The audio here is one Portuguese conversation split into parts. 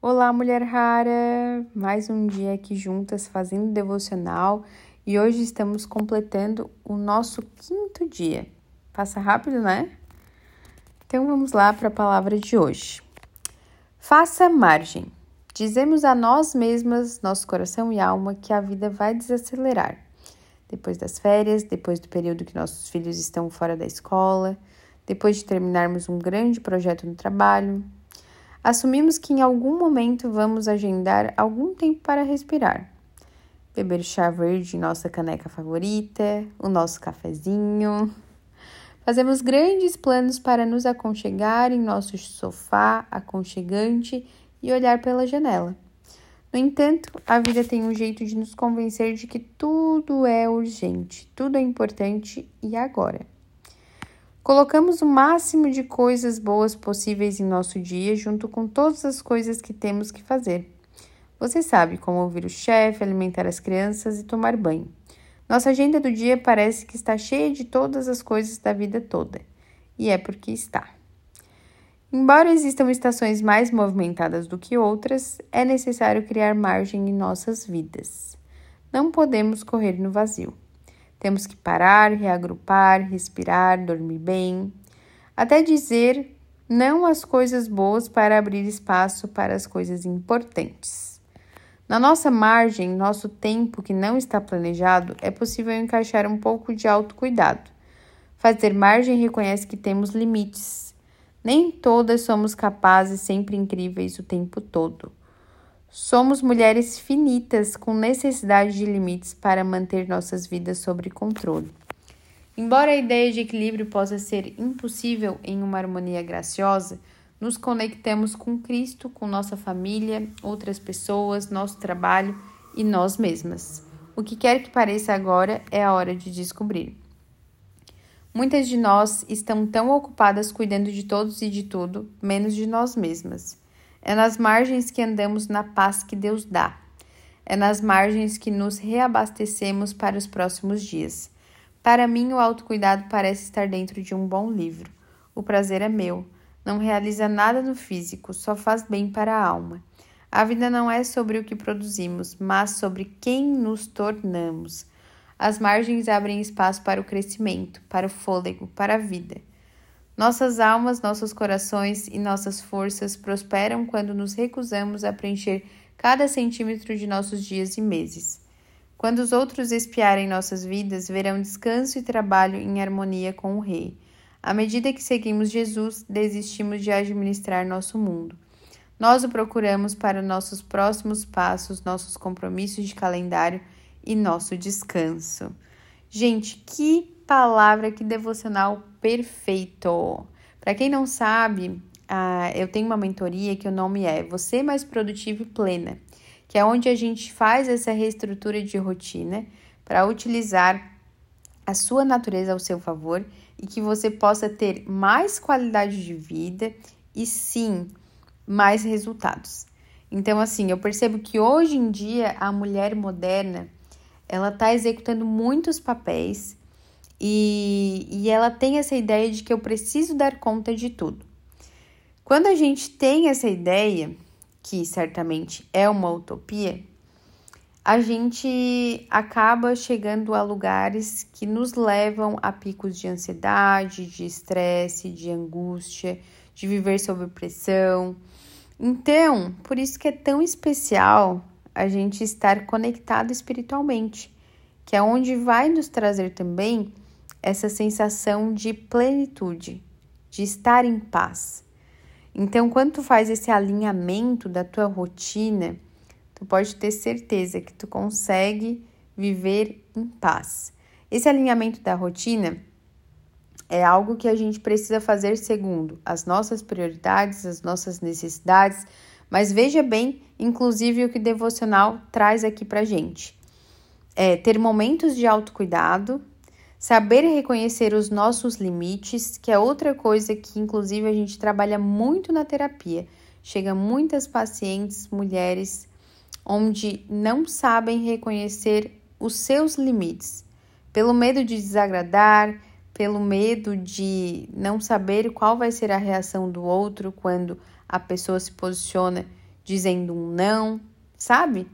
Olá, mulher rara! Mais um dia aqui juntas fazendo devocional e hoje estamos completando o nosso quinto dia. Passa rápido, né? Então vamos lá para a palavra de hoje. Faça margem. Dizemos a nós mesmas, nosso coração e alma, que a vida vai desacelerar. Depois das férias, depois do período que nossos filhos estão fora da escola, depois de terminarmos um grande projeto no trabalho, assumimos que em algum momento vamos agendar algum tempo para respirar. Beber chá verde em nossa caneca favorita, o nosso cafezinho. Fazemos grandes planos para nos aconchegar em nosso sofá aconchegante e olhar pela janela. No entanto, a vida tem um jeito de nos convencer de que tudo é urgente, tudo é importante e agora. Colocamos o máximo de coisas boas possíveis em nosso dia, junto com todas as coisas que temos que fazer. Você sabe como ouvir o chefe, alimentar as crianças e tomar banho. Nossa agenda do dia parece que está cheia de todas as coisas da vida toda. E é porque está. Embora existam estações mais movimentadas do que outras, é necessário criar margem em nossas vidas. Não podemos correr no vazio. Temos que parar, reagrupar, respirar, dormir bem, até dizer não às coisas boas para abrir espaço para as coisas importantes. Na nossa margem, nosso tempo que não está planejado, é possível encaixar um pouco de autocuidado. Fazer margem reconhece que temos limites. Nem todas somos capazes, sempre incríveis o tempo todo. Somos mulheres finitas com necessidade de limites para manter nossas vidas sob controle. Embora a ideia de equilíbrio possa ser impossível em uma harmonia graciosa, nos conectamos com Cristo, com nossa família, outras pessoas, nosso trabalho e nós mesmas. O que quer que pareça agora é a hora de descobrir. Muitas de nós estão tão ocupadas cuidando de todos e de tudo, menos de nós mesmas. É nas margens que andamos na paz que Deus dá. É nas margens que nos reabastecemos para os próximos dias. Para mim, o autocuidado parece estar dentro de um bom livro. O prazer é meu. Não realiza nada no físico, só faz bem para a alma. A vida não é sobre o que produzimos, mas sobre quem nos tornamos. As margens abrem espaço para o crescimento, para o fôlego, para a vida. Nossas almas, nossos corações e nossas forças prosperam quando nos recusamos a preencher cada centímetro de nossos dias e meses. Quando os outros espiarem nossas vidas, verão descanso e trabalho em harmonia com o Rei. À medida que seguimos Jesus, desistimos de administrar nosso mundo. Nós o procuramos para nossos próximos passos, nossos compromissos de calendário e nosso descanso. Gente, que palavra, que devocional perfeito! Para quem não sabe, uh, eu tenho uma mentoria que o nome é Você Mais Produtivo e Plena, que é onde a gente faz essa reestrutura de rotina para utilizar a sua natureza ao seu favor e que você possa ter mais qualidade de vida e sim mais resultados. Então, assim, eu percebo que hoje em dia a mulher moderna ela está executando muitos papéis e, e ela tem essa ideia de que eu preciso dar conta de tudo. Quando a gente tem essa ideia, que certamente é uma utopia, a gente acaba chegando a lugares que nos levam a picos de ansiedade, de estresse, de angústia, de viver sob pressão. Então, por isso que é tão especial a gente estar conectado espiritualmente, que é onde vai nos trazer também essa sensação de plenitude, de estar em paz. Então, quando tu faz esse alinhamento da tua rotina, tu pode ter certeza que tu consegue viver em paz. Esse alinhamento da rotina é algo que a gente precisa fazer segundo as nossas prioridades, as nossas necessidades, mas veja bem, inclusive, o que o devocional traz aqui pra gente. É ter momentos de autocuidado, Saber reconhecer os nossos limites, que é outra coisa que, inclusive, a gente trabalha muito na terapia. Chega muitas pacientes, mulheres, onde não sabem reconhecer os seus limites, pelo medo de desagradar, pelo medo de não saber qual vai ser a reação do outro quando a pessoa se posiciona dizendo um não, sabe?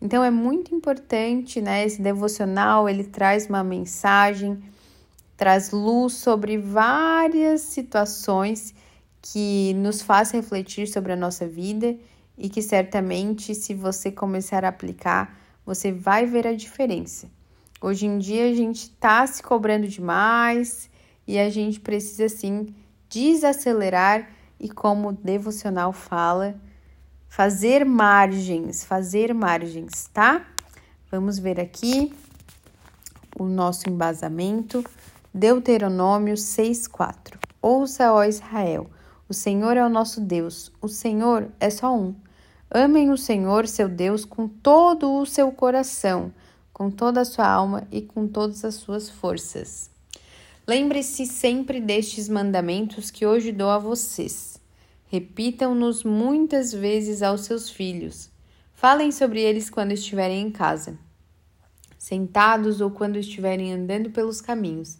Então é muito importante, né? Esse devocional ele traz uma mensagem, traz luz sobre várias situações que nos faz refletir sobre a nossa vida e que certamente, se você começar a aplicar, você vai ver a diferença. Hoje em dia a gente está se cobrando demais e a gente precisa sim desacelerar e, como o devocional fala, fazer margens, fazer margens, tá? Vamos ver aqui o nosso embasamento. Deuteronômio 6:4. Ouça, ó Israel, o Senhor é o nosso Deus, o Senhor é só um. Amem o Senhor, seu Deus, com todo o seu coração, com toda a sua alma e com todas as suas forças. Lembre-se sempre destes mandamentos que hoje dou a vocês. Repitam-nos muitas vezes aos seus filhos. Falem sobre eles quando estiverem em casa, sentados ou quando estiverem andando pelos caminhos,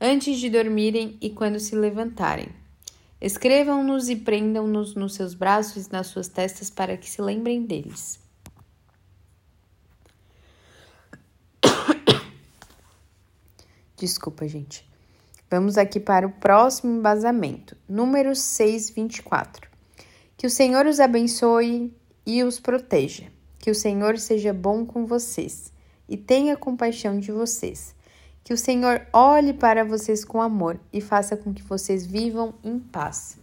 antes de dormirem e quando se levantarem. Escrevam-nos e prendam-nos nos seus braços e nas suas testas para que se lembrem deles. Desculpa, gente. Vamos aqui para o próximo embasamento, número 624. Que o Senhor os abençoe e os proteja. Que o Senhor seja bom com vocês e tenha compaixão de vocês. Que o Senhor olhe para vocês com amor e faça com que vocês vivam em paz.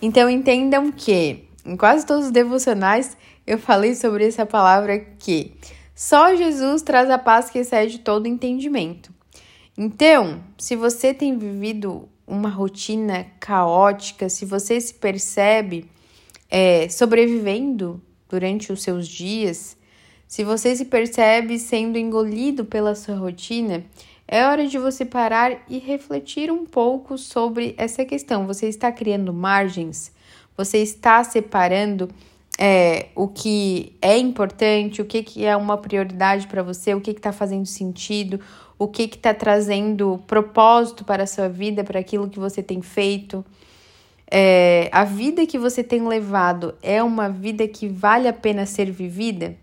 Então entendam que em quase todos os devocionais eu falei sobre essa palavra que só Jesus traz a paz que excede todo entendimento. Então, se você tem vivido uma rotina caótica, se você se percebe é, sobrevivendo durante os seus dias, se você se percebe sendo engolido pela sua rotina, é hora de você parar e refletir um pouco sobre essa questão. Você está criando margens? Você está separando é, o que é importante, o que, que é uma prioridade para você, o que está fazendo sentido, o que está trazendo propósito para a sua vida, para aquilo que você tem feito. É, a vida que você tem levado é uma vida que vale a pena ser vivida?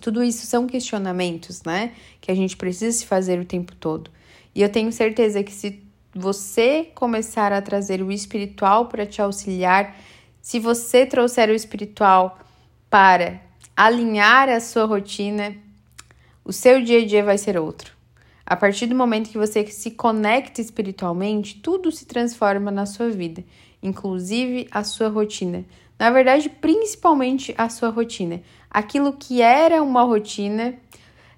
Tudo isso são questionamentos, né? Que a gente precisa se fazer o tempo todo. E eu tenho certeza que se você começar a trazer o espiritual para te auxiliar, se você trouxer o espiritual para alinhar a sua rotina, o seu dia a dia vai ser outro. A partir do momento que você se conecta espiritualmente, tudo se transforma na sua vida, inclusive a sua rotina. Na verdade, principalmente a sua rotina. Aquilo que era uma rotina.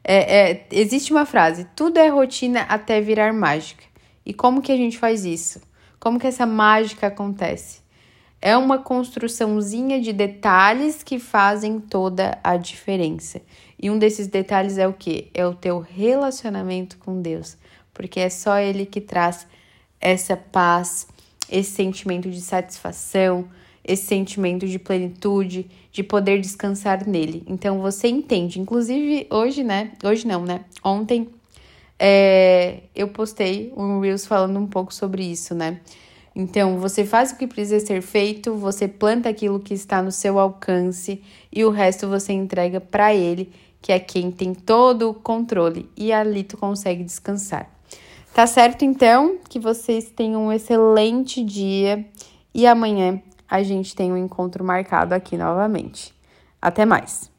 É, é, existe uma frase: tudo é rotina até virar mágica. E como que a gente faz isso? Como que essa mágica acontece? É uma construçãozinha de detalhes que fazem toda a diferença. E um desses detalhes é o que? É o teu relacionamento com Deus, porque é só Ele que traz essa paz, esse sentimento de satisfação, esse sentimento de plenitude, de poder descansar nele. Então você entende. Inclusive hoje, né? Hoje não, né? Ontem é, eu postei um Reels falando um pouco sobre isso, né? Então, você faz o que precisa ser feito, você planta aquilo que está no seu alcance e o resto você entrega para ele, que é quem tem todo o controle, e ali tu consegue descansar. Tá certo então? Que vocês tenham um excelente dia e amanhã a gente tem um encontro marcado aqui novamente. Até mais!